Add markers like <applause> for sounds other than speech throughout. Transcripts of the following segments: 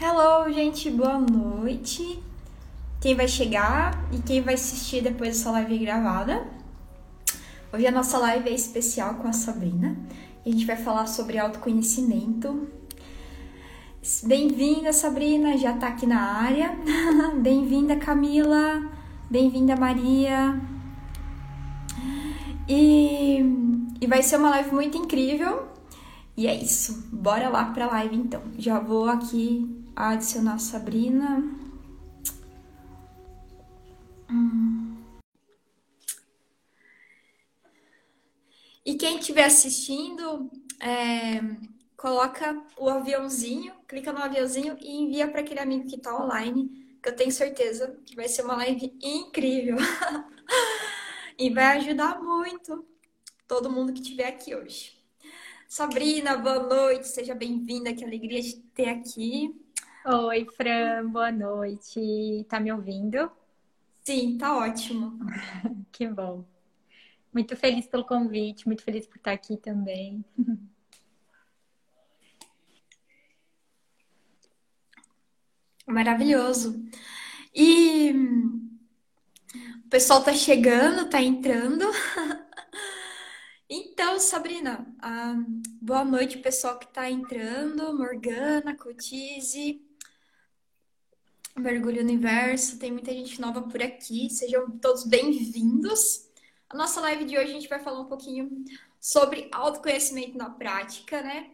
Hello, gente, boa noite. Quem vai chegar e quem vai assistir depois dessa live gravada. Hoje a nossa live é especial com a Sabrina a gente vai falar sobre autoconhecimento. Bem-vinda, Sabrina, já tá aqui na área. <laughs> Bem-vinda, Camila. Bem-vinda, Maria. E, e vai ser uma live muito incrível. E é isso. Bora lá pra live então. Já vou aqui adicionar a Sabrina. Hum. E quem estiver assistindo, é, coloca o aviãozinho, clica no aviãozinho e envia para aquele amigo que está online, que eu tenho certeza que vai ser uma live incrível. <laughs> e vai ajudar muito todo mundo que estiver aqui hoje. Sabrina, boa noite, seja bem-vinda, que alegria de ter aqui. Oi, Fran, boa noite. Tá me ouvindo? Sim, tá ótimo. <laughs> que bom. Muito feliz pelo convite, muito feliz por estar aqui também. <laughs> Maravilhoso. E o pessoal tá chegando, tá entrando. <laughs> Então, Sabrina, ah, boa noite, pessoal que está entrando. Morgana, Cotize, Mergulho Universo, tem muita gente nova por aqui. Sejam todos bem-vindos. A nossa live de hoje a gente vai falar um pouquinho sobre autoconhecimento na prática, né?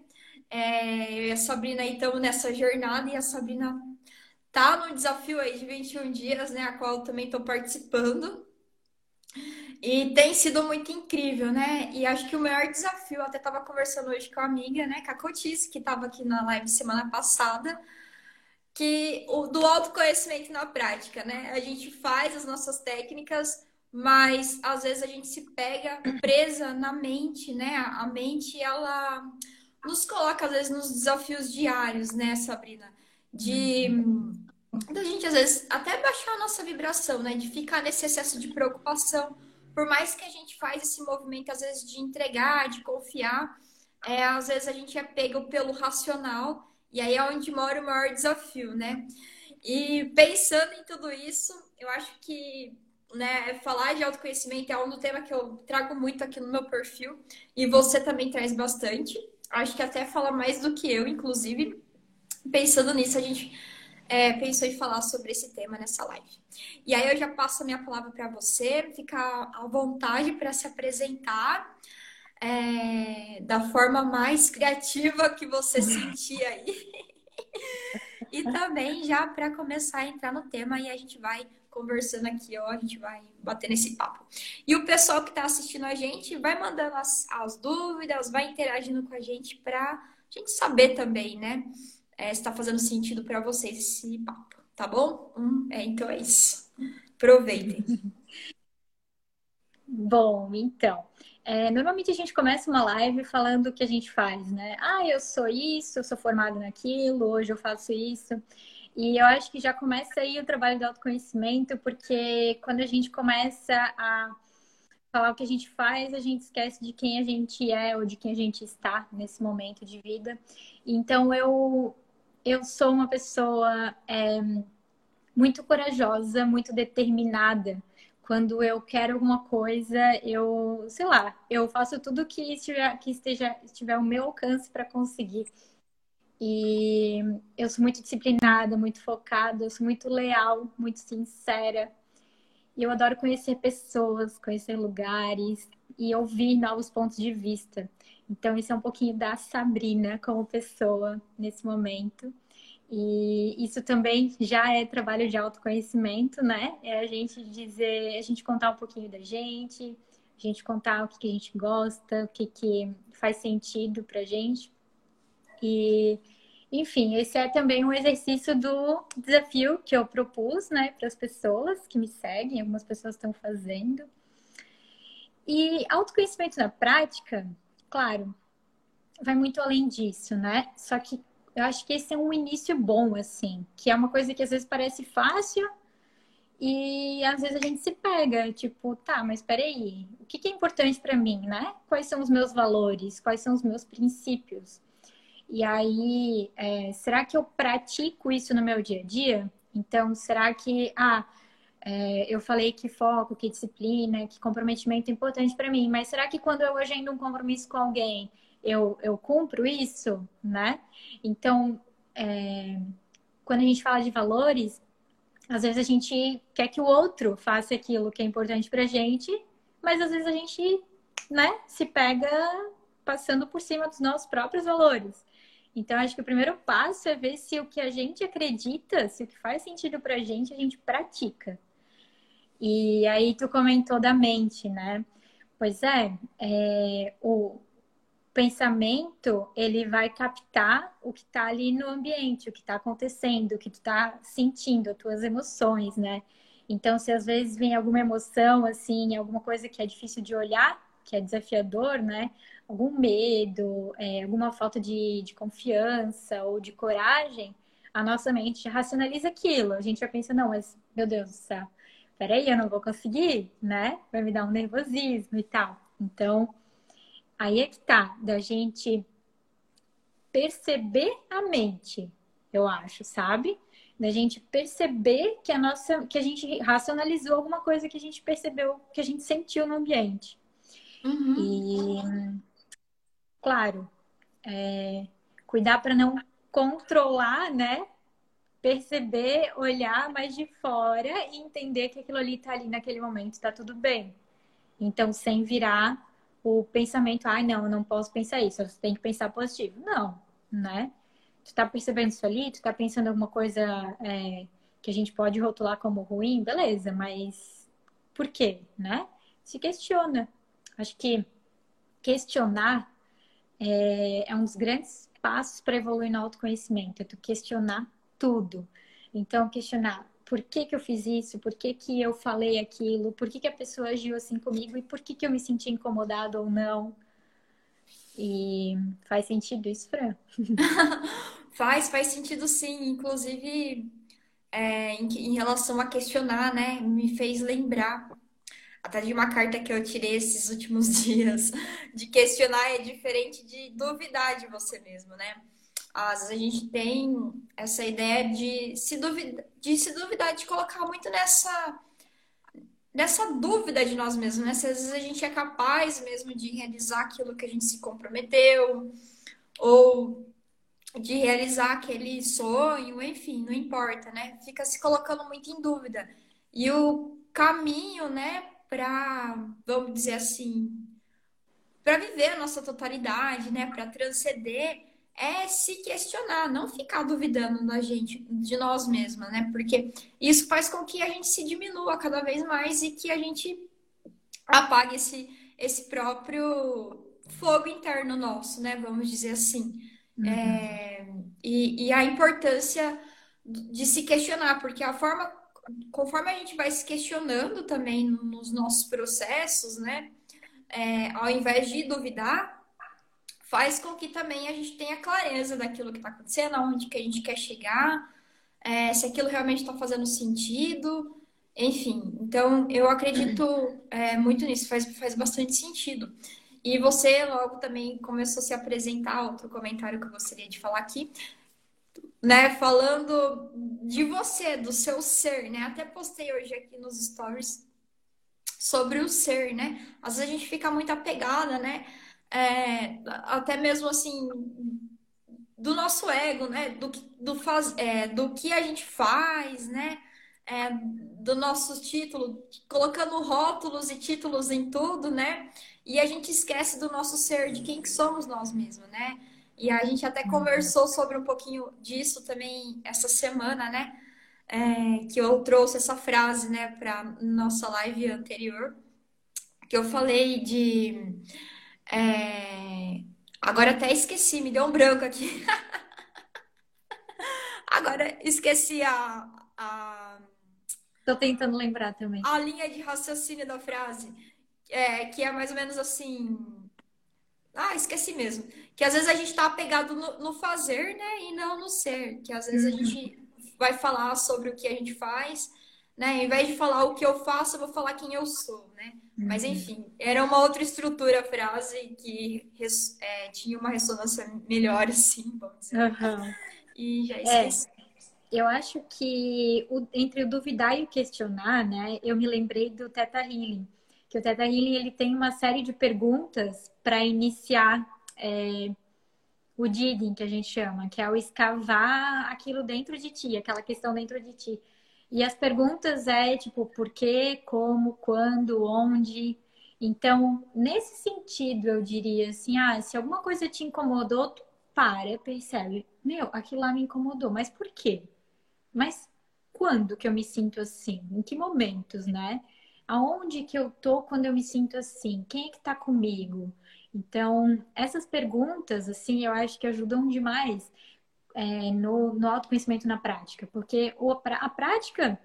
É, eu e a Sabrina estamos nessa jornada e a Sabrina tá no desafio aí de 21 dias, né? A qual eu também estou participando. E tem sido muito incrível, né? E acho que o maior desafio, até estava conversando hoje com a amiga, né, com a Cotice, que estava aqui na live semana passada, que o do autoconhecimento na prática, né? A gente faz as nossas técnicas, mas às vezes a gente se pega presa na mente, né? A mente, ela nos coloca às vezes nos desafios diários, né, Sabrina? De da gente às vezes até baixar a nossa vibração, né? De ficar nesse excesso de preocupação por mais que a gente faz esse movimento, às vezes, de entregar, de confiar, é, às vezes a gente é pego pelo racional, e aí é onde mora o maior desafio, né? E pensando em tudo isso, eu acho que né, falar de autoconhecimento é um tema que eu trago muito aqui no meu perfil, e você também traz bastante. Acho que até fala mais do que eu, inclusive. Pensando nisso, a gente é, pensou em falar sobre esse tema nessa live. E aí eu já passo a minha palavra para você, ficar à vontade para se apresentar é, da forma mais criativa que você sentir aí. e também já para começar a entrar no tema e a gente vai conversando aqui, ó, a gente vai bater nesse papo. E o pessoal que está assistindo a gente vai mandando as, as dúvidas, vai interagindo com a gente para a gente saber também, né? é, está fazendo sentido para vocês esse papo, tá bom? Hum, é, então é isso. Aproveitem. Bom, então. É, normalmente a gente começa uma live falando o que a gente faz, né? Ah, eu sou isso, eu sou formado naquilo, hoje eu faço isso. E eu acho que já começa aí o trabalho do autoconhecimento, porque quando a gente começa a falar o que a gente faz, a gente esquece de quem a gente é ou de quem a gente está nesse momento de vida. Então eu eu sou uma pessoa é, muito corajosa, muito determinada. Quando eu quero alguma coisa, eu, sei lá, eu faço tudo que estiver, que esteja, estiver ao meu alcance para conseguir. E eu sou muito disciplinada, muito focada, eu sou muito leal, muito sincera. E eu adoro conhecer pessoas, conhecer lugares e ouvir novos pontos de vista. Então, isso é um pouquinho da Sabrina como pessoa nesse momento. E isso também já é trabalho de autoconhecimento, né? É a gente dizer, a gente contar um pouquinho da gente, a gente contar o que, que a gente gosta, o que, que faz sentido pra gente. E, enfim, esse é também um exercício do desafio que eu propus, né, para as pessoas que me seguem, algumas pessoas estão fazendo. E autoconhecimento na prática, claro, vai muito além disso, né? Só que eu acho que esse é um início bom, assim, que é uma coisa que às vezes parece fácil e às vezes a gente se pega, tipo, tá, mas peraí, o que, é importante para mim, né? Quais são os meus valores? Quais são os meus princípios? E aí, é, será que eu pratico isso no meu dia a dia? Então, será que, ah, é, eu falei que foco, que disciplina, que comprometimento é importante para mim, mas será que quando eu agendo um compromisso com alguém, eu, eu cumpro isso, né? Então, é, quando a gente fala de valores, às vezes a gente quer que o outro faça aquilo que é importante pra gente, mas às vezes a gente, né, se pega passando por cima dos nossos próprios valores. Então, acho que o primeiro passo é ver se o que a gente acredita, se o que faz sentido pra gente, a gente pratica. E aí tu comentou da mente, né? Pois é, é o pensamento ele vai captar o que está ali no ambiente, o que está acontecendo, o que tu está sentindo, as tuas emoções, né? Então, se às vezes vem alguma emoção, assim, alguma coisa que é difícil de olhar, que é desafiador, né? Algum medo, é, alguma falta de, de confiança ou de coragem, a nossa mente racionaliza aquilo. A gente já pensa, não, mas, meu Deus do céu, peraí, eu não vou conseguir, né? Vai me dar um nervosismo e tal. Então, aí é que tá, da gente perceber a mente, eu acho, sabe? Da gente perceber que a nossa, que a gente racionalizou alguma coisa que a gente percebeu, que a gente sentiu no ambiente. Uhum. E, claro, é, cuidar para não controlar, né? perceber, olhar mais de fora e entender que aquilo ali tá ali naquele momento, tá tudo bem. Então, sem virar o pensamento, ai, não, eu não posso pensar isso, você tem que pensar positivo. Não, né? Tu tá percebendo isso ali, tu tá pensando alguma coisa é, que a gente pode rotular como ruim, beleza, mas por quê, né? Se questiona. Acho que questionar é, é um dos grandes passos para evoluir no autoconhecimento, é tu questionar tudo. Então, questionar por que, que eu fiz isso, por que, que eu falei aquilo, por que, que a pessoa agiu assim comigo e por que, que eu me senti incomodado ou não. E faz sentido isso, Fran? <laughs> faz, faz sentido sim. Inclusive, é, em, em, relação a questionar, né? Me fez lembrar até de uma carta que eu tirei esses últimos <laughs> dias. De questionar é diferente de duvidar de você mesmo, né? Às vezes a gente tem essa ideia de se duvidar, de se duvidar, de colocar muito nessa nessa dúvida de nós mesmos, né? Se às vezes a gente é capaz mesmo de realizar aquilo que a gente se comprometeu, ou de realizar aquele sonho, enfim, não importa, né? Fica se colocando muito em dúvida. E o caminho, né, para, vamos dizer assim, para viver a nossa totalidade, né, para transcender é se questionar, não ficar duvidando da gente, de nós mesmas, né? Porque isso faz com que a gente se diminua cada vez mais e que a gente apague esse, esse próprio fogo interno nosso, né? Vamos dizer assim. Uhum. É, e, e a importância de se questionar, porque a forma, conforme a gente vai se questionando também nos nossos processos, né? É, ao invés de duvidar, faz com que também a gente tenha clareza daquilo que está acontecendo, aonde que a gente quer chegar, é, se aquilo realmente está fazendo sentido, enfim. Então, eu acredito é, muito nisso, faz, faz bastante sentido. E você logo também começou a se apresentar, outro comentário que eu gostaria de falar aqui, né, falando de você, do seu ser, né? Até postei hoje aqui nos stories sobre o ser, né? Às vezes a gente fica muito apegada, né? É, até mesmo assim do nosso ego, né? Do, do, faz, é, do que a gente faz, né? É, do nosso título, colocando rótulos e títulos em tudo, né? E a gente esquece do nosso ser, de quem que somos nós mesmos, né? E a gente até conversou sobre um pouquinho disso também essa semana, né? É, que eu trouxe essa frase, né, para nossa live anterior, que eu falei de é... Agora até esqueci, me deu um branco aqui. <laughs> Agora esqueci a, a. Tô tentando lembrar também. A linha de raciocínio da frase. É, que é mais ou menos assim. Ah, esqueci mesmo. Que às vezes a gente tá apegado no, no fazer, né? E não no ser. Que às vezes uhum. a gente vai falar sobre o que a gente faz, né? Ao invés de falar o que eu faço, eu vou falar quem eu sou, né? Uhum. Mas enfim, era uma outra estrutura a frase que é, tinha uma ressonância melhor, <laughs> assim, vamos dizer. Uhum. E já é, esqueci. É, eu acho que o, entre o duvidar e o questionar, né? Eu me lembrei do Teta Healing, que o Teta Healing ele tem uma série de perguntas para iniciar é, o digging que a gente chama, que é o escavar aquilo dentro de ti, aquela questão dentro de ti. E as perguntas é tipo por quê, como, quando, onde. Então, nesse sentido, eu diria assim, ah, se alguma coisa te incomodou, tu para, percebe, meu, aquilo lá me incomodou, mas por quê? Mas quando que eu me sinto assim? Em que momentos, né? Aonde que eu tô quando eu me sinto assim? Quem é que tá comigo? Então, essas perguntas, assim, eu acho que ajudam demais é, no, no autoconhecimento na prática, porque o, a prática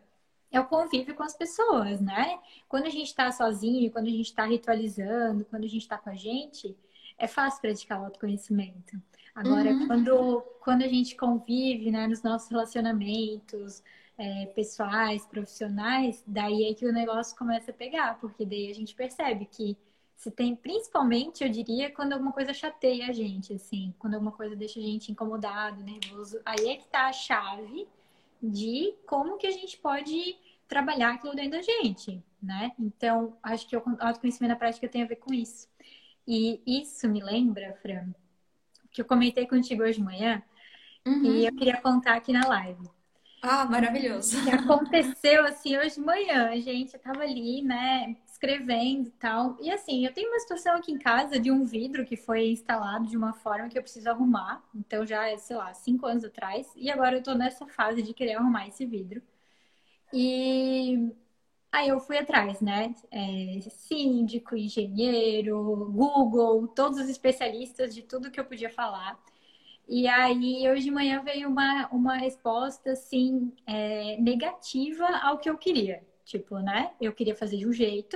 é o convívio com as pessoas, né? Quando a gente está sozinho, quando a gente está ritualizando, quando a gente está com a gente, é fácil praticar o autoconhecimento. Agora, uhum. quando, quando a gente convive né, nos nossos relacionamentos é, pessoais, profissionais, daí é que o negócio começa a pegar, porque daí a gente percebe que se tem, principalmente, eu diria, quando alguma coisa chateia a gente, assim, quando alguma coisa deixa a gente incomodado, nervoso, aí é que tá a chave de como que a gente pode trabalhar aquilo dentro da gente, né? Então, acho que o autoconhecimento na prática tem a ver com isso. E isso me lembra, Fran, que eu comentei contigo hoje de manhã, uhum. e eu queria contar aqui na live. Ah, maravilhoso. Que aconteceu assim hoje de manhã, gente. Eu tava ali, né, escrevendo e tal. E assim, eu tenho uma situação aqui em casa de um vidro que foi instalado de uma forma que eu preciso arrumar. Então já é, sei lá, cinco anos atrás. E agora eu tô nessa fase de querer arrumar esse vidro. E aí eu fui atrás, né? É, síndico, engenheiro, Google, todos os especialistas de tudo que eu podia falar. E aí, hoje de manhã veio uma, uma resposta, assim, é, negativa ao que eu queria. Tipo, né? Eu queria fazer de um jeito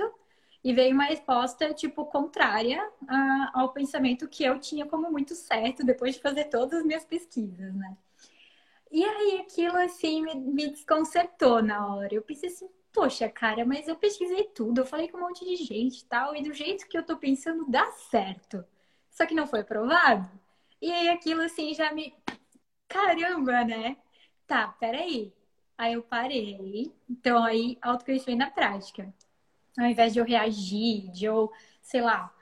e veio uma resposta, tipo, contrária a, ao pensamento que eu tinha como muito certo depois de fazer todas as minhas pesquisas, né? E aí aquilo, assim, me, me desconcertou na hora. Eu pensei assim, poxa, cara, mas eu pesquisei tudo, eu falei com um monte de gente e tal, e do jeito que eu tô pensando, dá certo. Só que não foi aprovado. E aí aquilo, assim, já me... Caramba, né? Tá, peraí. Aí eu parei. Então, aí, autoconhecimento na prática. Ao invés de eu reagir, de eu, sei lá,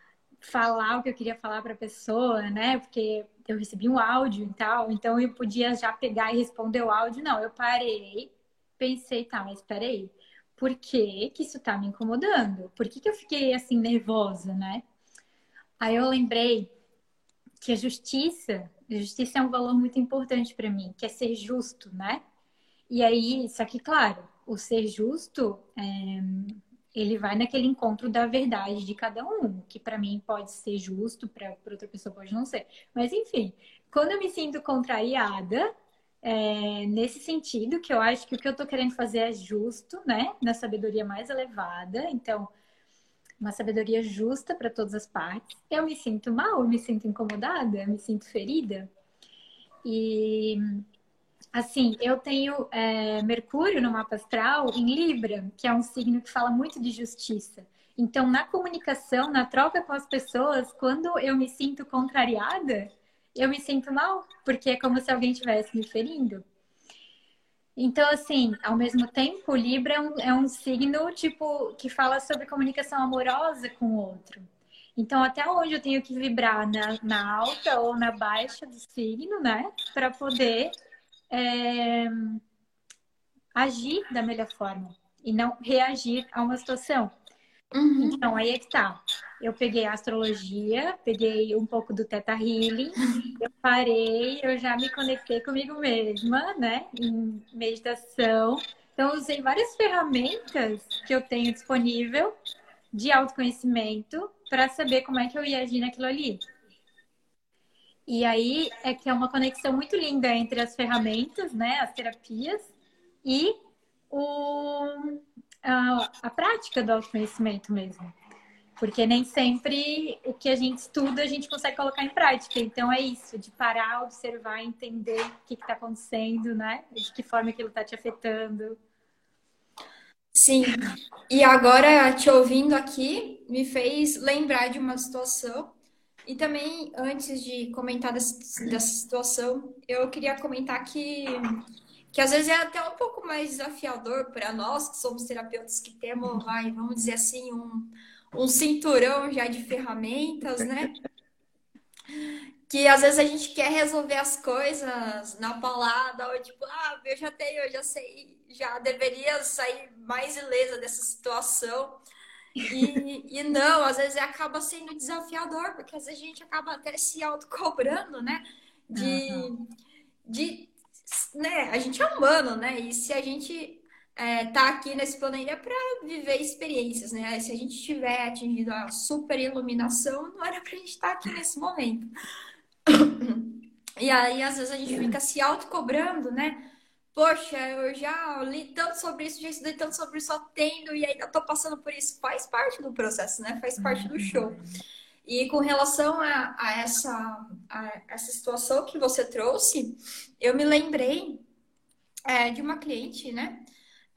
falar o que eu queria falar para a pessoa, né? Porque eu recebi um áudio e tal, então eu podia já pegar e responder o áudio. Não, eu parei, pensei, tá, mas peraí, por que que isso tá me incomodando? Por que que eu fiquei assim nervosa, né? Aí eu lembrei que a justiça, a justiça é um valor muito importante para mim, que é ser justo, né? E aí, só que, claro, o ser justo, é, ele vai naquele encontro da verdade de cada um, que para mim pode ser justo, para outra pessoa pode não ser. Mas, enfim, quando eu me sinto contrariada, é, nesse sentido, que eu acho que o que eu estou querendo fazer é justo, né? Na sabedoria mais elevada. Então, uma sabedoria justa para todas as partes. Eu me sinto mal, eu me sinto incomodada, eu me sinto ferida. E Assim, eu tenho é, Mercúrio no mapa astral em Libra, que é um signo que fala muito de justiça. Então, na comunicação, na troca com as pessoas, quando eu me sinto contrariada, eu me sinto mal, porque é como se alguém estivesse me ferindo. Então, assim, ao mesmo tempo, Libra é um, é um signo, tipo, que fala sobre comunicação amorosa com o outro. Então, até onde eu tenho que vibrar na, na alta ou na baixa do signo, né? Para poder é, agir da melhor forma e não reagir a uma situação. Uhum. Então, aí é que tá. Eu peguei a astrologia, peguei um pouco do Teta Healing, eu parei, eu já me conectei comigo mesma, né? Em meditação. Então, usei várias ferramentas que eu tenho disponível de autoconhecimento para saber como é que eu ia agir naquilo ali. E aí é que é uma conexão muito linda entre as ferramentas, né, as terapias e o, a, a prática do autoconhecimento mesmo. Porque nem sempre o que a gente estuda a gente consegue colocar em prática. Então é isso, de parar, observar, entender o que está acontecendo, né? De que forma aquilo está te afetando. Sim. E agora, te ouvindo aqui, me fez lembrar de uma situação. E também, antes de comentar dessa, dessa situação, eu queria comentar que, que às vezes é até um pouco mais desafiador para nós, que somos terapeutas que temos, vai, vamos dizer assim, um, um cinturão já de ferramentas, né? que às vezes a gente quer resolver as coisas na palavra, ou tipo, ah, eu já tenho, eu já sei, já deveria sair mais ilesa dessa situação. E, e não, às vezes acaba sendo desafiador, porque às vezes a gente acaba até se autocobrando, né? De, uhum. de né? A gente é humano, né? E se a gente é, tá aqui nesse planeta é para viver experiências, né? Se a gente tiver atingido a super iluminação, não era pra gente estar tá aqui nesse momento. <coughs> E aí, às vezes, a gente fica se autocobrando, né? Poxa, eu já li tanto sobre isso, já estudei tanto sobre isso, só tendo, e ainda tô passando por isso. Faz parte do processo, né? Faz parte do show. E com relação a, a essa, a essa situação que você trouxe, eu me lembrei é, de uma cliente, né?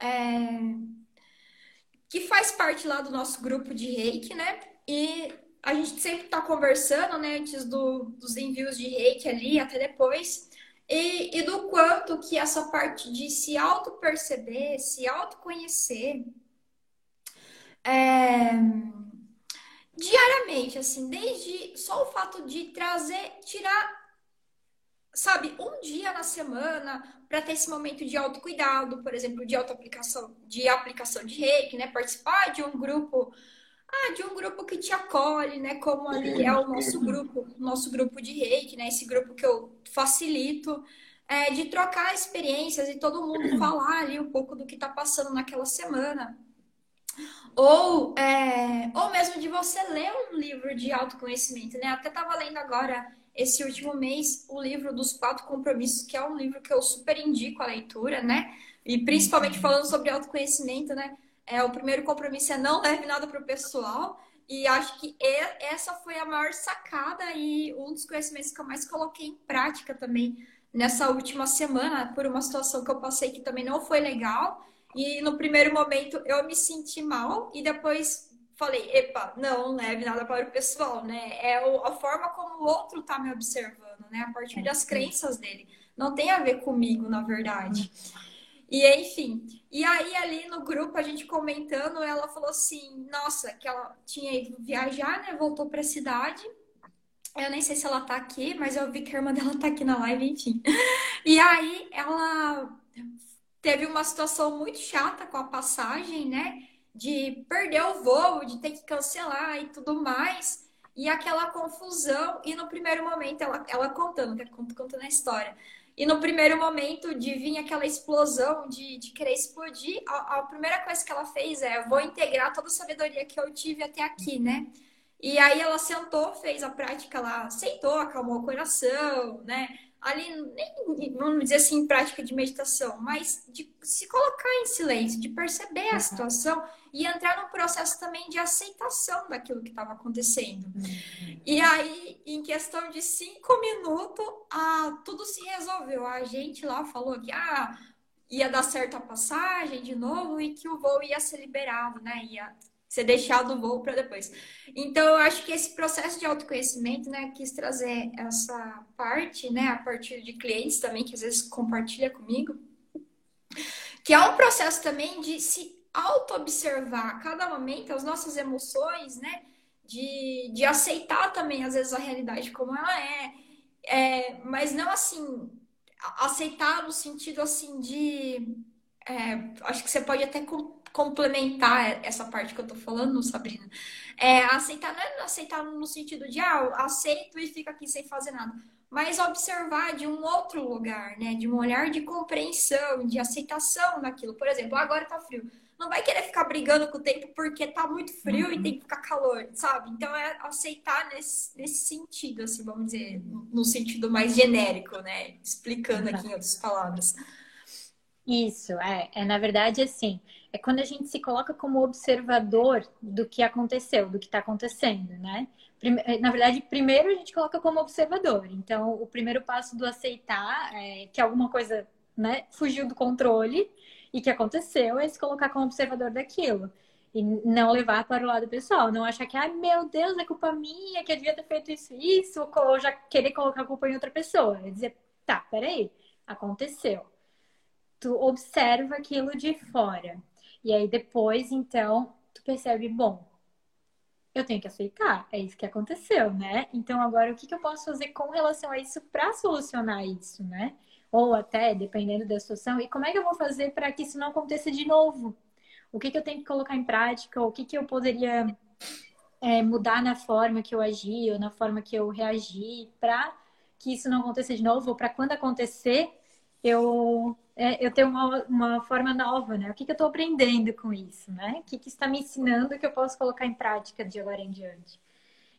É, que faz parte lá do nosso grupo de reiki, né? E a gente sempre está conversando, né, antes do, dos envios de reiki ali, até depois, e, e do quanto que essa parte de se auto-perceber, se autoconhecer, é, diariamente, assim, desde só o fato de trazer, tirar, sabe, um dia na semana para ter esse momento de autocuidado, por exemplo, de auto-aplicação, de aplicação de reiki, né, participar de um grupo ah, de um grupo que te acolhe, né? Como ali é o nosso grupo, nosso grupo de reiki, né? Esse grupo que eu facilito, é, de trocar experiências e todo mundo falar ali um pouco do que está passando naquela semana. Ou, é, ou mesmo de você ler um livro de autoconhecimento, né? Até estava lendo agora, esse último mês, o livro dos quatro compromissos, que é um livro que eu super indico a leitura, né? E principalmente falando sobre autoconhecimento, né? É, o primeiro compromisso é não leve nada para o pessoal. E acho que essa foi a maior sacada e um dos conhecimentos que eu mais coloquei em prática também nessa última semana, por uma situação que eu passei que também não foi legal. E no primeiro momento eu me senti mal e depois falei, epa, não, leve nada para o pessoal, né? É a forma como o outro está me observando, né? A partir das crenças dele. Não tem a ver comigo, na verdade. E enfim, e aí ali no grupo a gente comentando, ela falou assim, nossa, que ela tinha ido viajar, né? Voltou para a cidade. Eu nem sei se ela tá aqui, mas eu vi que a irmã dela tá aqui na live, enfim. E aí ela teve uma situação muito chata com a passagem, né? De perder o voo, de ter que cancelar e tudo mais. E aquela confusão. E no primeiro momento, ela, ela contando, contando a história. E no primeiro momento de vir aquela explosão de, de querer explodir, a, a, primeira coisa que ela fez é: vou integrar toda a sabedoria que eu tive até aqui, né? E aí ela sentou, fez a prática lá, sentou, acalmou o coração, né? Ali, nem vamos dizer assim, prática de meditação, mas de se colocar em silêncio, de perceber a uhum. situação e entrar num processo também de aceitação daquilo que estava acontecendo. Uhum. E aí, em questão de cinco minutos, ah, tudo se resolveu. A gente lá falou que ah, ia dar certo a passagem de novo e que o voo ia ser liberado, né? Ia ser deixado o voo para depois. Então, eu acho que esse processo de autoconhecimento, né, quis trazer essa parte, né, a partir de clientes também, que às vezes compartilha comigo, que é um processo também de se auto-observar a cada momento as nossas emoções, né, de, de aceitar também, às vezes, a realidade como ela é, é mas não assim, aceitar no sentido assim de. É, acho que você pode até complementar essa parte que eu tô falando, Sabrina. É, aceitar não é aceitar no sentido de, ah, aceito e fico aqui sem fazer nada. Mas observar de um outro lugar, né? De um olhar de compreensão, de aceitação daquilo. Por exemplo, agora tá frio. Não vai querer ficar brigando com o tempo porque tá muito frio uhum. e tem que ficar calor, sabe? Então é aceitar nesse, nesse sentido, assim, vamos dizer, no sentido mais genérico, né? Explicando aqui em outras palavras. Isso, é, é na verdade assim é quando a gente se coloca como observador do que aconteceu, do que está acontecendo, né? Eh, na verdade, primeiro a gente coloca como observador. Então, o primeiro passo do aceitar é que alguma coisa né, fugiu do controle e que aconteceu é se colocar como observador daquilo. E não levar para o lado pessoal, não achar que, ai meu Deus, é culpa minha, que eu devia ter feito isso, isso, ou já querer colocar a culpa em outra pessoa. É dizer, tá, peraí, aconteceu. Tu observa aquilo de fora. E aí depois, então, tu percebe, bom, eu tenho que aceitar, é isso que aconteceu, né? Então agora o que, que eu posso fazer com relação a isso para solucionar isso, né? Ou até, dependendo da situação, e como é que eu vou fazer para que isso não aconteça de novo? O que, que eu tenho que colocar em prática? O que, que eu poderia é, mudar na forma que eu agi ou na forma que eu reagi para que isso não aconteça de novo? Ou para quando acontecer, eu é, eu tenho uma, uma forma nova, né? O que, que eu estou aprendendo com isso, né? O que, que está me ensinando que eu posso colocar em prática de agora em diante?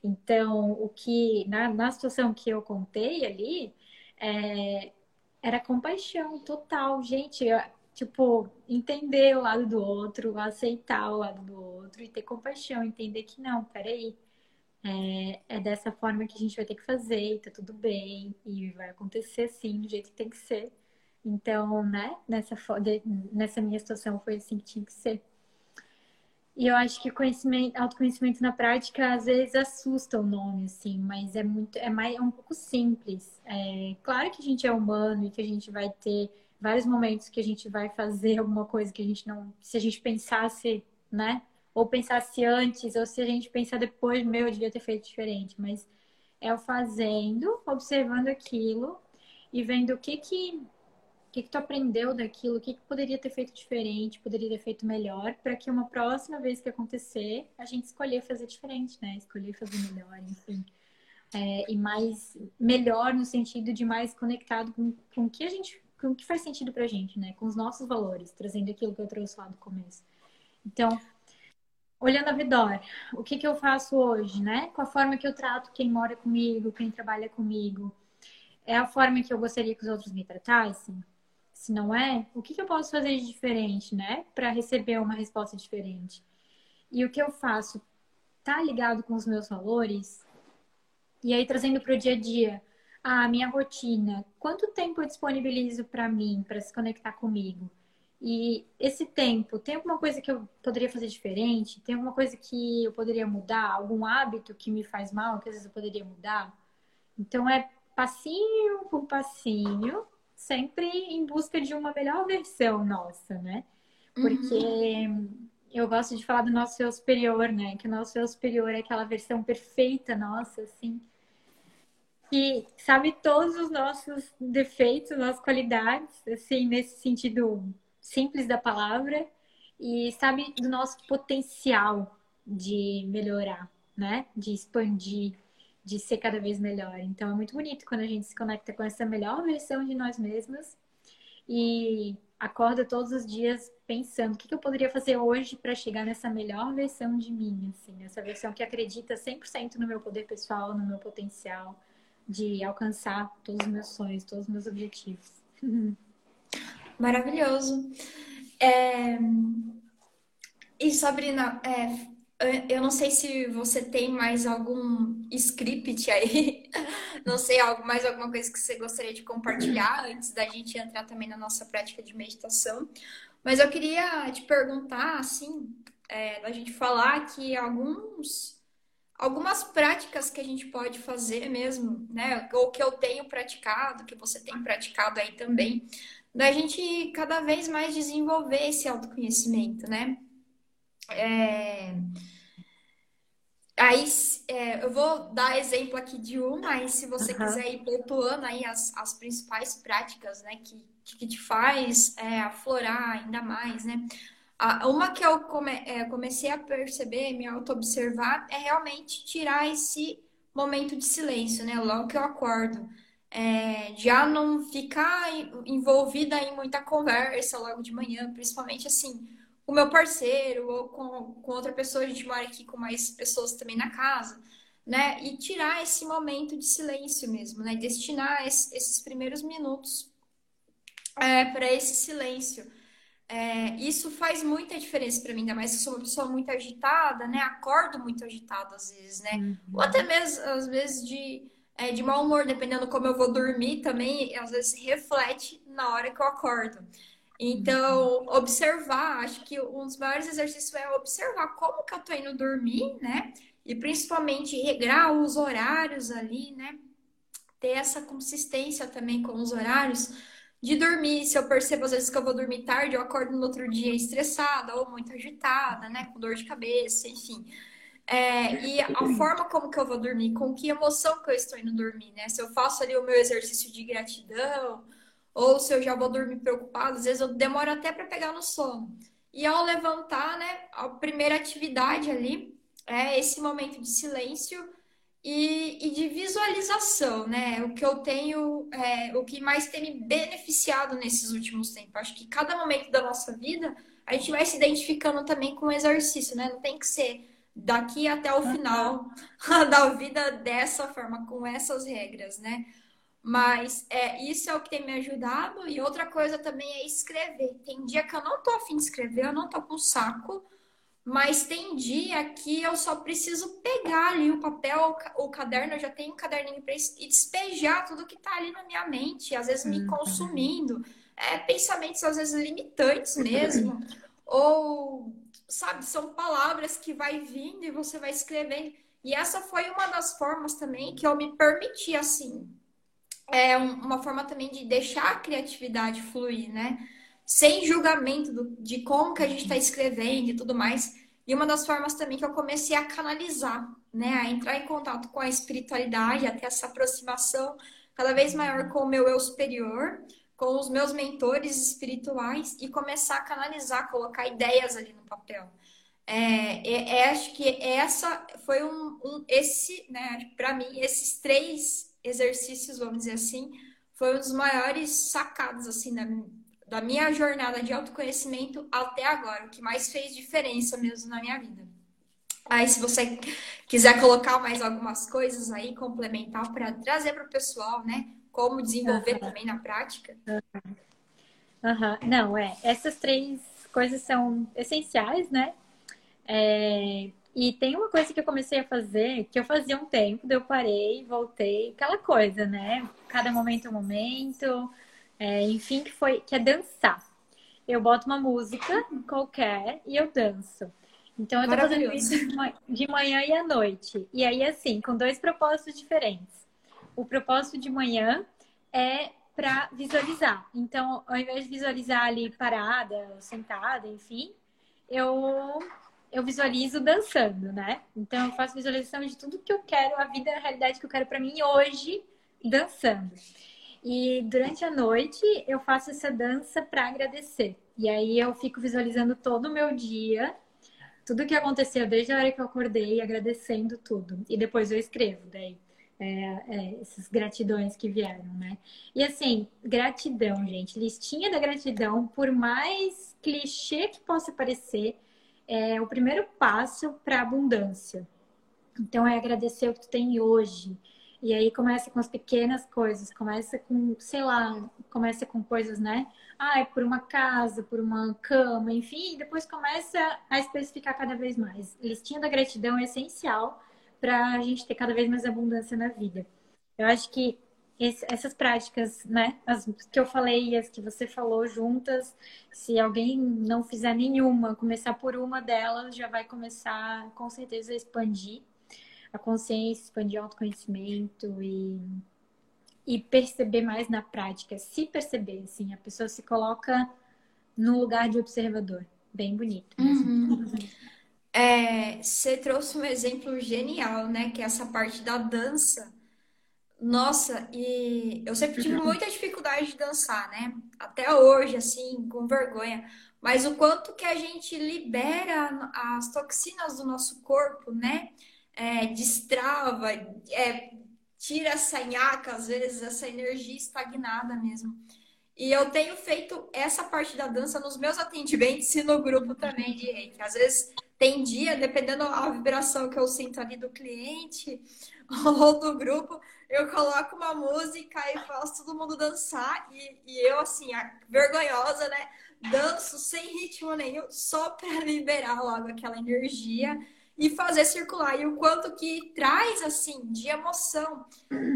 Então, o que, na, na situação que eu contei ali, é, era compaixão total, gente. Eu, tipo, entender o lado do outro, aceitar o lado do outro e ter compaixão, entender que não, peraí. É, é dessa forma que a gente vai ter que fazer, e tá tudo bem, e vai acontecer assim, do jeito que tem que ser. Então, né, nessa, nessa minha situação foi assim que tinha que ser. E eu acho que conhecimento, autoconhecimento na prática às vezes assusta o nome, assim, mas é muito, é mais, é um pouco simples. É, claro que a gente é humano e que a gente vai ter vários momentos que a gente vai fazer alguma coisa que a gente não, se a gente pensasse, né, ou pensasse antes, ou se a gente pensar depois, meu, eu devia ter feito diferente, mas é o fazendo, observando aquilo e vendo o que que que, que tu aprendeu daquilo? O que, que poderia ter feito diferente? Poderia ter feito melhor? Para que uma próxima vez que acontecer, a gente escolher fazer diferente, né? Escolher fazer melhor, enfim. É, e mais melhor no sentido de mais conectado com, com o que a gente com o que faz sentido pra gente, né? Com os nossos valores, trazendo aquilo que eu trouxe lá do começo. Então, olhando ao redor, o que, que eu faço hoje, né? Com a forma que eu trato quem mora comigo, quem trabalha comigo. É a forma que eu gostaria que os outros me tratassem? Se não é, o que, que eu posso fazer de diferente, né? Para receber uma resposta diferente. E o que eu faço tá ligado com os meus valores? E aí, trazendo para o dia a dia, a minha rotina, quanto tempo eu disponibilizo para mim, para se conectar comigo? E esse tempo, tem alguma coisa que eu poderia fazer diferente? Tem alguma coisa que eu poderia mudar? Algum hábito que me faz mal, que às vezes eu poderia mudar? Então, é passinho por passinho, sempre em busca de uma melhor versão nossa, né? Porque uhum. eu gosto de falar do nosso eu superior, né? Que o nosso eu superior é aquela versão perfeita nossa, assim. Que sabe todos os nossos defeitos, nossas qualidades, assim, nesse sentido simples da palavra, e sabe do nosso potencial de melhorar, né? De expandir, de ser cada vez melhor. Então é muito bonito quando a gente se conecta com essa melhor versão de nós mesmas e acorda todos os dias pensando o que, eu poderia fazer hoje para chegar nessa melhor versão de mim, assim, essa versão que acredita 100% no meu poder pessoal, no meu potencial de alcançar todos os meus sonhos, todos os meus objetivos. <laughs> Maravilhoso. É... E Sabrina, é, eu não sei se você tem mais algum script aí, <laughs> não sei, algo, mais alguma coisa que você gostaria de compartilhar antes da gente entrar também na nossa prática de meditação. Mas eu queria te perguntar, assim, é, da gente falar que alguns, algumas práticas que a gente pode fazer mesmo, né? Ou que eu tenho praticado, que você tem praticado aí também, da gente cada vez mais desenvolver esse autoconhecimento, né? É... Aí é, eu vou dar exemplo aqui de uma, aí se você uhum. quiser ir pontuando aí as, as principais práticas, né, que, que te faz é, aflorar ainda mais, né? uma que eu come, é, comecei a perceber, me auto-observar, é realmente tirar esse momento de silêncio, né? Logo que eu acordo. É, já não ficar envolvida em muita conversa logo de manhã, principalmente assim, o meu parceiro ou com, com outra pessoa, a gente mora aqui com mais pessoas também na casa, né? E tirar esse momento de silêncio mesmo, né? Destinar esse, esses primeiros minutos é, para esse silêncio. É, isso faz muita diferença para mim, ainda mais que sou uma pessoa muito agitada, né? Acordo muito agitada às vezes, né? Uhum. Ou até mesmo, às vezes, de, é, de mau humor, dependendo como eu vou dormir também, às vezes reflete na hora que eu acordo. Então, observar, acho que um dos maiores exercícios é observar como que eu tô indo dormir, né? E principalmente regrar os horários ali, né? Ter essa consistência também com os horários de dormir. Se eu percebo às vezes que eu vou dormir tarde, eu acordo no outro dia estressada ou muito agitada, né? Com dor de cabeça, enfim. É, e a forma como que eu vou dormir, com que emoção que eu estou indo dormir, né? Se eu faço ali o meu exercício de gratidão, ou se eu já vou dormir preocupado, às vezes eu demoro até para pegar no sono. E ao levantar, né, a primeira atividade ali é esse momento de silêncio e, e de visualização, né? O que eu tenho, é, o que mais tem me beneficiado nesses últimos tempos. Acho que cada momento da nossa vida a gente vai se identificando também com o exercício, né? Não tem que ser daqui até o final <laughs> da vida dessa forma, com essas regras, né? Mas é, isso é o que tem me ajudado. E outra coisa também é escrever. Tem dia que eu não tô afim de escrever, eu não tô com saco. Mas tem dia que eu só preciso pegar ali o papel, o caderno, eu já tenho um caderninho para e despejar tudo que tá ali na minha mente, às vezes me uhum. consumindo. É, pensamentos às vezes limitantes mesmo. <laughs> Ou sabe, são palavras que vai vindo e você vai escrevendo. E essa foi uma das formas também que eu me permiti, assim, é uma forma também de deixar a criatividade fluir, né? Sem julgamento do, de como que a gente está escrevendo e tudo mais. E uma das formas também que eu comecei a canalizar, né? A entrar em contato com a espiritualidade, a ter essa aproximação cada vez maior com o meu eu superior com os meus mentores espirituais e começar a canalizar, colocar ideias ali no papel. É, é, é acho que essa foi um, um esse, né, para mim, esses três exercícios, vamos dizer assim, foi um dos maiores sacados assim da, da minha jornada de autoconhecimento até agora, o que mais fez diferença mesmo na minha vida. Aí, se você quiser colocar mais algumas coisas aí, complementar para trazer para o pessoal, né? como desenvolver uhum. também na prática. Uhum. Uhum. Não, é. Essas três coisas são essenciais, né? É... E tem uma coisa que eu comecei a fazer, que eu fazia um tempo, daí eu parei, voltei, aquela coisa, né? Cada momento é um momento, é, enfim, que foi, que é dançar. Eu boto uma música qualquer e eu danço. Então eu tô fazendo isso de manhã e à noite. E aí, assim, com dois propósitos diferentes o propósito de manhã é para visualizar. Então, ao invés de visualizar ali parada, sentada, enfim, eu eu visualizo dançando, né? Então eu faço visualização de tudo que eu quero, a vida, a realidade que eu quero para mim hoje, dançando. E durante a noite eu faço essa dança para agradecer. E aí eu fico visualizando todo o meu dia, tudo que aconteceu desde a hora que eu acordei, agradecendo tudo. E depois eu escrevo daí é, é, essas gratidões que vieram, né? E assim, gratidão, gente. Listinha da gratidão, por mais clichê que possa parecer, é o primeiro passo para abundância. Então, é agradecer o que tu tem hoje. E aí começa com as pequenas coisas, começa com, sei lá, começa com coisas, né? É por uma casa, por uma cama, enfim, e depois começa a especificar cada vez mais. Listinha da gratidão é essencial para a gente ter cada vez mais abundância na vida. Eu acho que esse, essas práticas, né, as que eu falei e as que você falou juntas, se alguém não fizer nenhuma, começar por uma delas, já vai começar com certeza a expandir a consciência, expandir o autoconhecimento e, e perceber mais na prática, se perceber, assim, a pessoa se coloca no lugar de observador. Bem bonito. Uhum. É, você trouxe um exemplo genial, né? Que é essa parte da dança. Nossa, e eu sempre tive <laughs> muita dificuldade de dançar, né? Até hoje, assim, com vergonha. Mas o quanto que a gente libera as toxinas do nosso corpo, né? É, destrava, é, tira essa nhaca, às vezes, essa energia estagnada mesmo. E eu tenho feito essa parte da dança nos meus atendimentos e no grupo também de reiki. Às vezes tem dia, dependendo da vibração que eu sinto ali do cliente <laughs> ou do grupo, eu coloco uma música e faço todo mundo dançar. E, e eu, assim, vergonhosa, né? Danço sem ritmo nenhum, só para <laughs> liberar logo aquela energia e fazer circular. E o quanto que traz, assim, de emoção.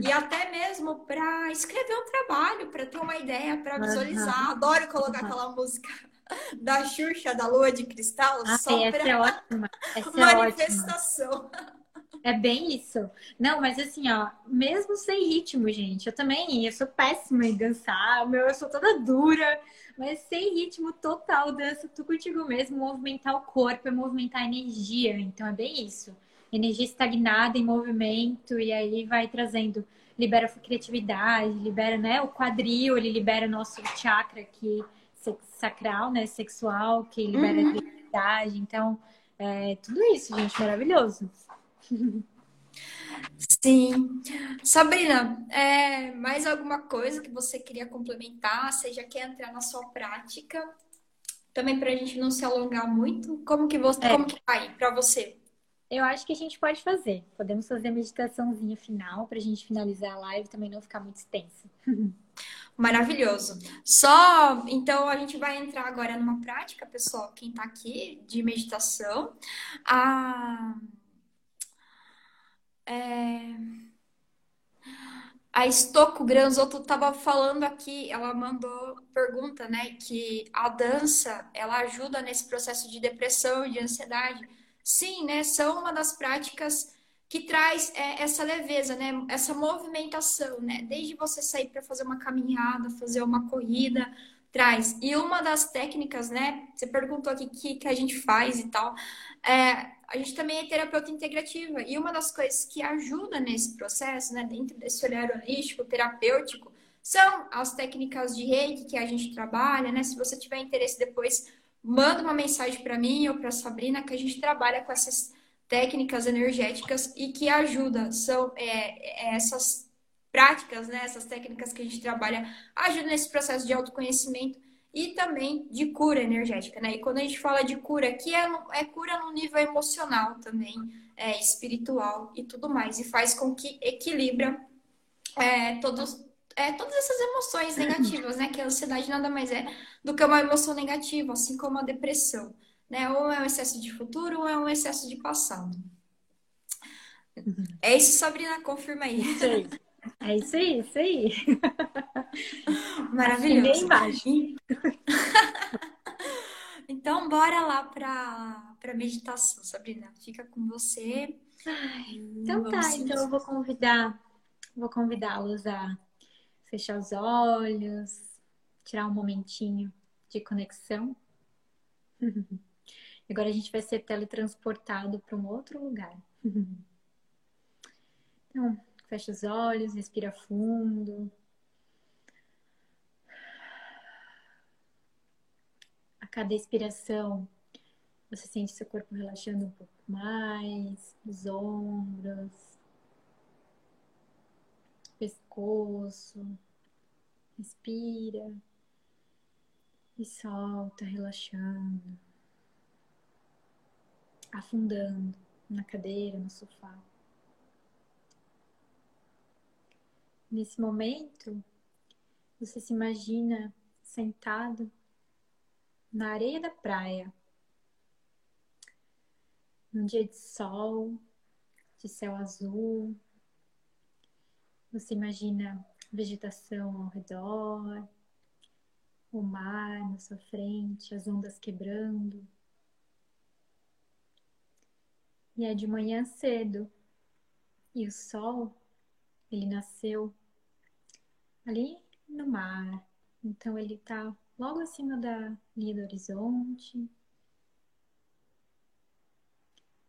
E até mesmo para escrever um trabalho, para ter uma ideia, para visualizar. Uhum. Adoro colocar uhum. aquela música <laughs> da Xuxa, da Lua de Cristal, ah, só pra é ótima. É <laughs> manifestação. É, é bem isso. Não, mas assim, ó, mesmo sem ritmo, gente, eu também, eu sou péssima em dançar, meu, eu sou toda dura, mas sem ritmo total, dança tu contigo mesmo, movimentar o corpo, é movimentar a energia. Então é bem isso. Energia estagnada em movimento, e aí vai trazendo, libera a criatividade, libera né, o quadril, ele libera o nosso chakra aqui, sacral, né? Sexual, que libera uhum. a criatividade. Então, é tudo isso, gente, maravilhoso. Sim. Sabrina, é, mais alguma coisa que você queria complementar? Você já quer entrar na sua prática? Também para a gente não se alongar muito, como que você, é. como que vai para você? Eu acho que a gente pode fazer. Podemos fazer a meditaçãozinha final para a gente finalizar a live também não ficar muito extensa. Maravilhoso. Só, então, a gente vai entrar agora numa prática, pessoal, quem está aqui, de meditação. A. É... A Estocco Granzotto estava falando aqui, ela mandou pergunta, né, que a dança, ela ajuda nesse processo de depressão e de ansiedade. Sim, né, são uma das práticas que traz é, essa leveza, né, essa movimentação, né, desde você sair para fazer uma caminhada, fazer uma corrida, traz. E uma das técnicas, né, você perguntou aqui que, que a gente faz e tal, é, a gente também é terapeuta integrativa. E uma das coisas que ajuda nesse processo, né, dentro desse olhar holístico, terapêutico, são as técnicas de reiki que a gente trabalha, né? Se você tiver interesse depois, manda uma mensagem para mim ou para a Sabrina, que a gente trabalha com essas técnicas energéticas e que ajuda. São é, é, essas práticas, né? Essas técnicas que a gente trabalha ajudam nesse processo de autoconhecimento e também de cura energética, né? E quando a gente fala de cura aqui, é, é cura no nível emocional também, é, espiritual e tudo mais, e faz com que equilibra é, todos, é, todas essas emoções negativas, né? Que a ansiedade nada mais é do que uma emoção negativa, assim como a depressão, né? Ou é um excesso de futuro ou é um excesso de passado. Uhum. É isso, Sabrina, confirma aí. Sim. <laughs> É isso aí, isso aí. <laughs> Maravilhoso. Bem <laughs> então, bora lá para para meditação, Sabrina. Fica com você. Ai, então Vamos tá, então eu vou convidar, vou convidá-los a fechar os olhos, tirar um momentinho de conexão. <laughs> Agora a gente vai ser teletransportado para um outro lugar. Então, Fecha os olhos, respira fundo. A cada expiração, você sente seu corpo relaxando um pouco mais, os ombros, pescoço. Respira e solta, relaxando, afundando na cadeira, no sofá. Nesse momento, você se imagina sentado na areia da praia, num dia de sol, de céu azul. Você imagina vegetação ao redor, o mar na sua frente, as ondas quebrando. E é de manhã cedo e o sol, ele nasceu ali no mar. Então ele está logo acima da linha do horizonte.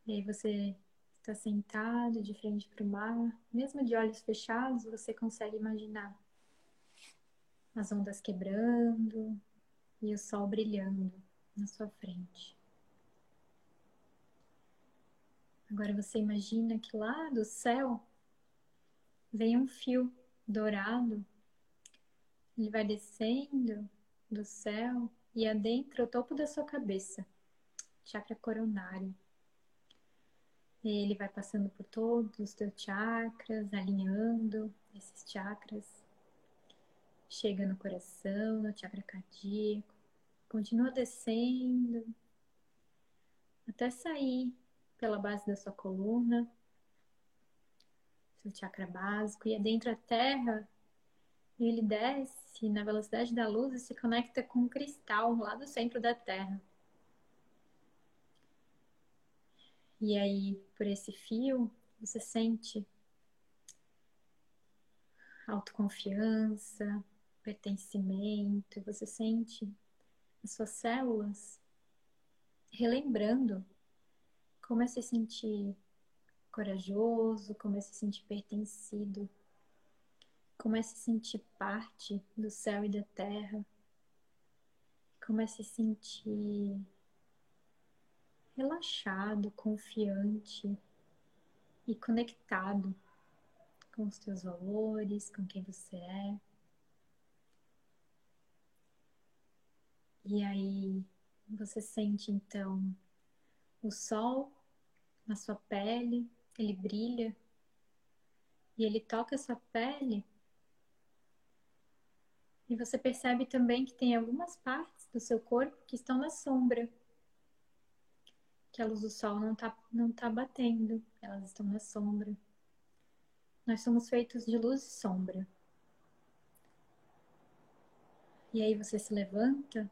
E aí você está sentado de frente para o mar, mesmo de olhos fechados, você consegue imaginar as ondas quebrando e o sol brilhando na sua frente. Agora você imagina que lá do céu vem um fio dourado ele vai descendo do céu e adentra o topo da sua cabeça, chakra coronário. Ele vai passando por todos os teus chakras, alinhando esses chakras. Chega no coração, no chakra cardíaco. Continua descendo até sair pela base da sua coluna, seu chakra básico, e adentra a terra, e ele desce na velocidade da luz e se conecta com um cristal lá do centro da terra. E aí, por esse fio, você sente autoconfiança, pertencimento, você sente as suas células relembrando como é se sentir corajoso, como é se sentir pertencido, é se sentir parte do céu e da terra, é se sentir relaxado, confiante e conectado com os teus valores, com quem você é. E aí você sente então o sol na sua pele, ele brilha e ele toca a sua pele. E você percebe também que tem algumas partes do seu corpo que estão na sombra que a luz do sol não está não tá batendo, elas estão na sombra. Nós somos feitos de luz e sombra. E aí você se levanta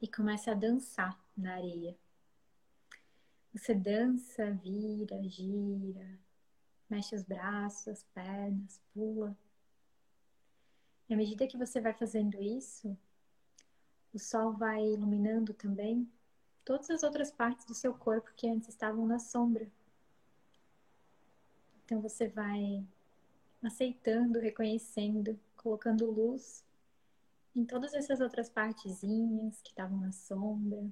e começa a dançar na areia. Você dança, vira, gira, mexe os braços, as pernas, pula. E à medida que você vai fazendo isso, o sol vai iluminando também todas as outras partes do seu corpo que antes estavam na sombra. Então você vai aceitando, reconhecendo, colocando luz em todas essas outras partezinhas que estavam na sombra.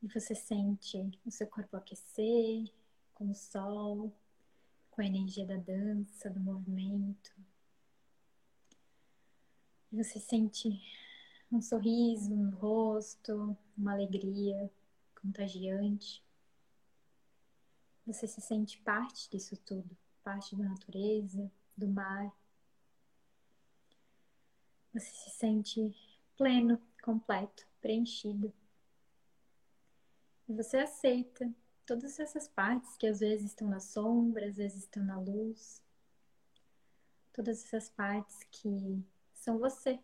E você sente o seu corpo aquecer com o sol, com a energia da dança, do movimento. Você sente um sorriso no rosto, uma alegria contagiante. Você se sente parte disso tudo, parte da natureza, do mar. Você se sente pleno, completo, preenchido. E você aceita todas essas partes que às vezes estão na sombra, às vezes estão na luz. Todas essas partes que são você,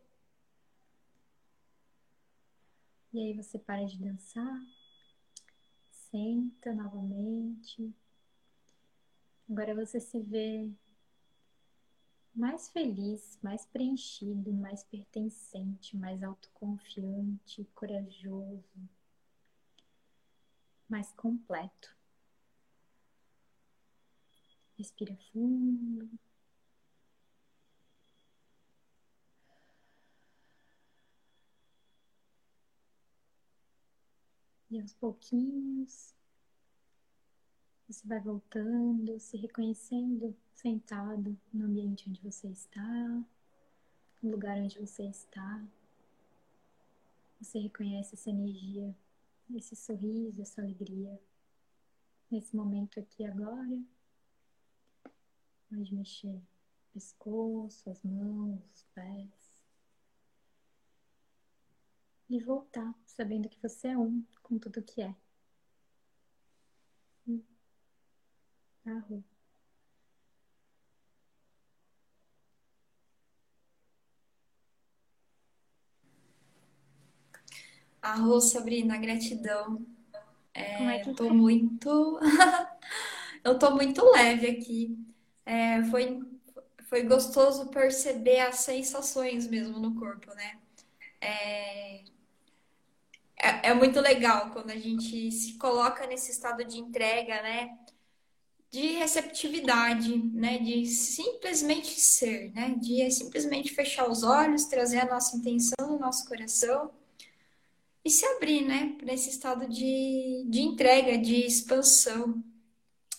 E aí você para de dançar, senta novamente. Agora você se vê mais feliz, mais preenchido, mais pertencente, mais autoconfiante, corajoso, mais completo. Respira fundo. E aos pouquinhos, você vai voltando, se reconhecendo sentado no ambiente onde você está, no lugar onde você está. Você reconhece essa energia, esse sorriso, essa alegria. Nesse momento aqui agora, pode mexer pescoço, as mãos, os pés e voltar sabendo que você é um com tudo que é. Hum. Arru. Arro, Sabrina, gratidão. É, é tô muito. <laughs> eu tô muito leve aqui. É, foi, foi gostoso perceber as sensações mesmo no corpo, né? É, é, é muito legal quando a gente se coloca nesse estado de entrega, né? De receptividade, né? De simplesmente ser, né? De simplesmente fechar os olhos, trazer a nossa intenção no nosso coração e se abrir, né? Para esse estado de, de entrega, de expansão,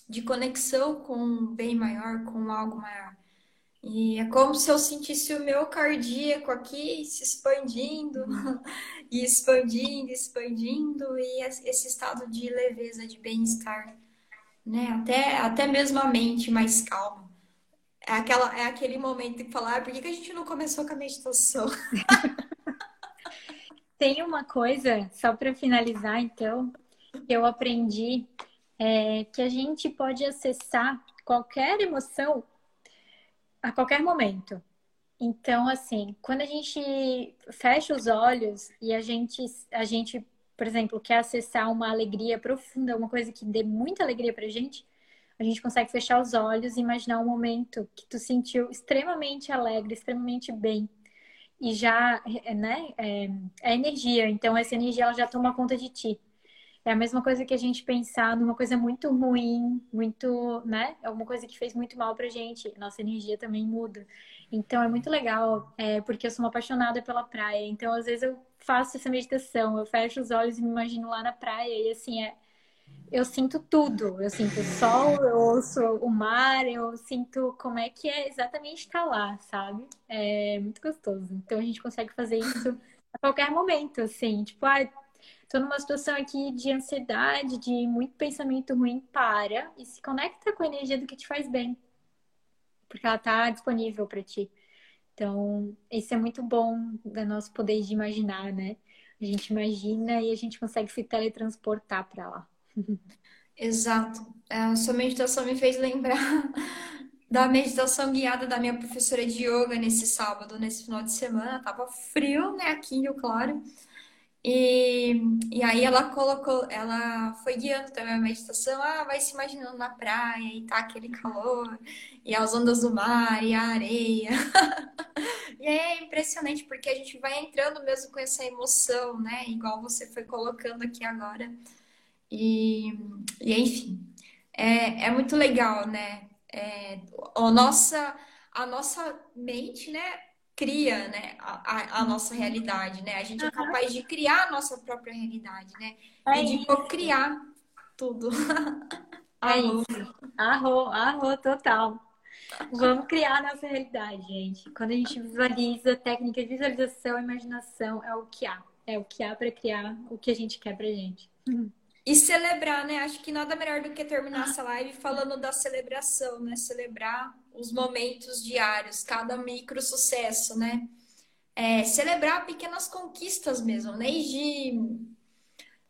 de conexão com um bem maior, com algo maior. E é como se eu sentisse o meu cardíaco aqui se expandindo, <laughs> e expandindo, expandindo, e esse estado de leveza, de bem-estar, né? Até, até mesmo a mente mais calma. É, aquela, é aquele momento que falar, ah, por que, que a gente não começou com a meditação? <laughs> Tem uma coisa, só para finalizar, então, eu aprendi é que a gente pode acessar qualquer emoção a qualquer momento. Então, assim, quando a gente fecha os olhos e a gente, a gente, por exemplo, quer acessar uma alegria profunda, uma coisa que dê muita alegria pra gente, a gente consegue fechar os olhos e imaginar um momento que tu sentiu extremamente alegre, extremamente bem. E já, né, é, é energia. Então, essa energia ela já toma conta de ti. É a mesma coisa que a gente pensar numa coisa muito ruim, muito, né? É uma coisa que fez muito mal pra gente. Nossa energia também muda. Então é muito legal, é, porque eu sou uma apaixonada pela praia. Então, às vezes, eu faço essa meditação, eu fecho os olhos e me imagino lá na praia. E assim, é, eu sinto tudo. Eu sinto o sol, eu ouço o mar, eu sinto como é que é exatamente estar lá, sabe? É muito gostoso. Então a gente consegue fazer isso a qualquer momento, assim. Tipo, ah, Estou numa situação aqui de ansiedade, de muito pensamento ruim, para e se conecta com a energia do que te faz bem. Porque ela está disponível para ti. Então, isso é muito bom do nosso poder de imaginar, né? A gente imagina e a gente consegue se teletransportar para lá. Exato. É, a sua meditação me fez lembrar <laughs> da meditação guiada da minha professora de yoga nesse sábado, nesse final de semana. Tava frio, né, aqui Claro. E, e aí ela colocou, ela foi guiando também a meditação, ah, vai se imaginando na praia e tá aquele calor, e as ondas do mar, e a areia. <laughs> e é impressionante, porque a gente vai entrando mesmo com essa emoção, né? Igual você foi colocando aqui agora. E, e enfim, é, é muito legal, né? É, a, nossa, a nossa mente, né? Cria né, a, a, nossa realidade, né? A gente é capaz de criar a nossa própria realidade, né? É e de criar tudo. <laughs> É isso. Arro, arro, total. Vamos criar a nossa realidade, gente. Quando a gente visualiza, técnica de visualização, imaginação, é o que há. É o que há para criar o que a gente quer pra gente. E celebrar, né? Acho que nada melhor do que terminar essa live falando da celebração, né? Celebrar os momentos diários, cada micro sucesso, né? É, celebrar pequenas conquistas mesmo, né? De,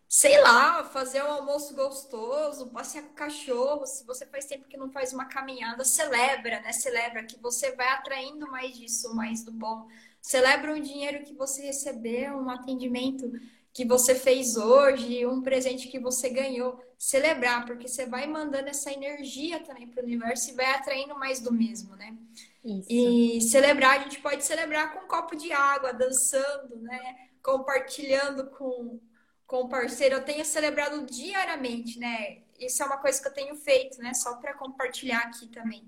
sei lá, fazer um almoço gostoso, passear com o cachorro. Se você faz tempo que não faz uma caminhada, celebra, né? Celebra que você vai atraindo mais disso, mais do bom. Celebra o dinheiro que você recebeu, um atendimento que você fez hoje, um presente que você ganhou, celebrar, porque você vai mandando essa energia também para o universo e vai atraindo mais do mesmo, né? Isso. E celebrar, a gente pode celebrar com um copo de água, dançando, né? Compartilhando com, com o parceiro. Eu tenho celebrado diariamente, né? Isso é uma coisa que eu tenho feito, né? Só para compartilhar aqui também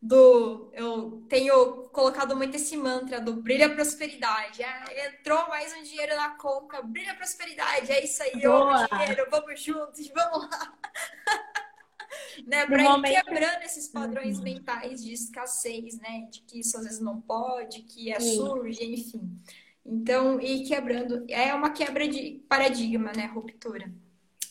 do. Eu tenho colocado muito esse mantra do brilha prosperidade. É, entrou mais um dinheiro na conta, brilha prosperidade. É isso aí, Boa. dinheiro, vamos juntos, vamos lá. <laughs> né, para ir momento... quebrando esses padrões uhum. mentais de escassez, né? De que isso às vezes não pode, que é surge, enfim. Então, e quebrando. É uma quebra de paradigma, né? Ruptura.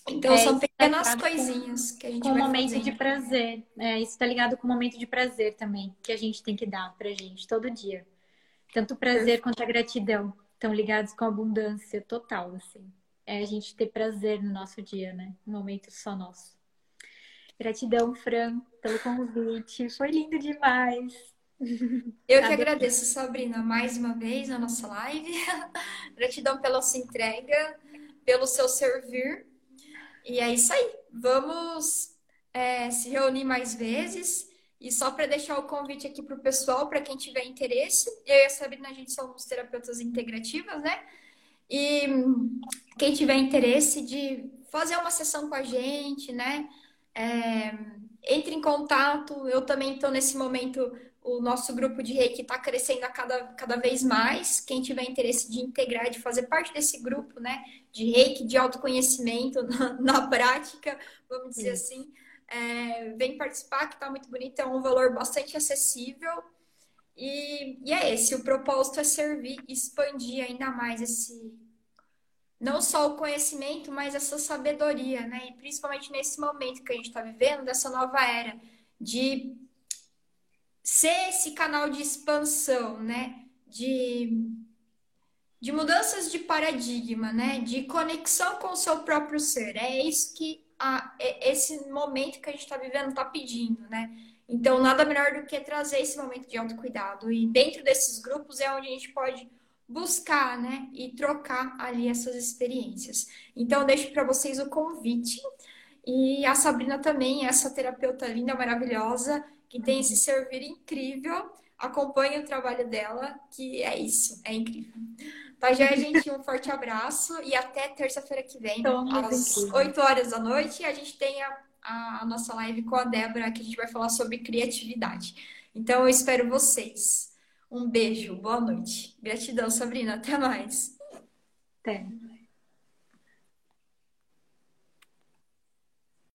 Então, é, são pequenas tá coisinhas com, que a gente com vai momento fazendo. de prazer. É, isso tá ligado com o momento de prazer também, que a gente tem que dar pra gente todo dia. Tanto o prazer quanto a gratidão estão ligados com a abundância total, assim. É a gente ter prazer no nosso dia, né? Um momento só nosso. Gratidão, Fran, pelo convite. Foi lindo demais. <laughs> Eu que agradeço, Sabrina, mais uma vez na nossa live. <laughs> Gratidão pela sua entrega, pelo seu servir e é isso aí. Vamos é, se reunir mais vezes. E só para deixar o convite aqui para o pessoal, para quem tiver interesse, eu e a Sabrina, a gente somos terapeutas integrativas, né? E quem tiver interesse de fazer uma sessão com a gente, né? É, entre em contato. Eu também estou nesse momento o nosso grupo de reiki está crescendo a cada, cada vez mais. Quem tiver interesse de integrar, de fazer parte desse grupo, né, de reiki, de autoconhecimento <laughs> na, na prática, vamos dizer Sim. assim, é, vem participar, que está muito bonito, é um valor bastante acessível. E, e é esse, o propósito é servir e expandir ainda mais esse. Não só o conhecimento, mas essa sabedoria, né? E principalmente nesse momento que a gente está vivendo, dessa nova era, de ser esse canal de expansão, né? De, de mudanças de paradigma, né? De conexão com o seu próprio ser. É isso que a, é esse momento que a gente está vivendo está pedindo, né? Então, nada melhor do que trazer esse momento de autocuidado. E dentro desses grupos é onde a gente pode buscar, né? E trocar ali essas experiências. Então, deixo para vocês o convite. E a Sabrina também, essa terapeuta linda, maravilhosa, que tem esse servir incrível. Acompanhe o trabalho dela, que é isso, é incrível. Tá, já, gente, um forte abraço e até terça-feira que vem, às 8 horas da noite, a gente tem a a, a nossa live com a Débora, que a gente vai falar sobre criatividade. Então, eu espero vocês. Um beijo, boa noite. Gratidão, Sabrina. Até mais. Até.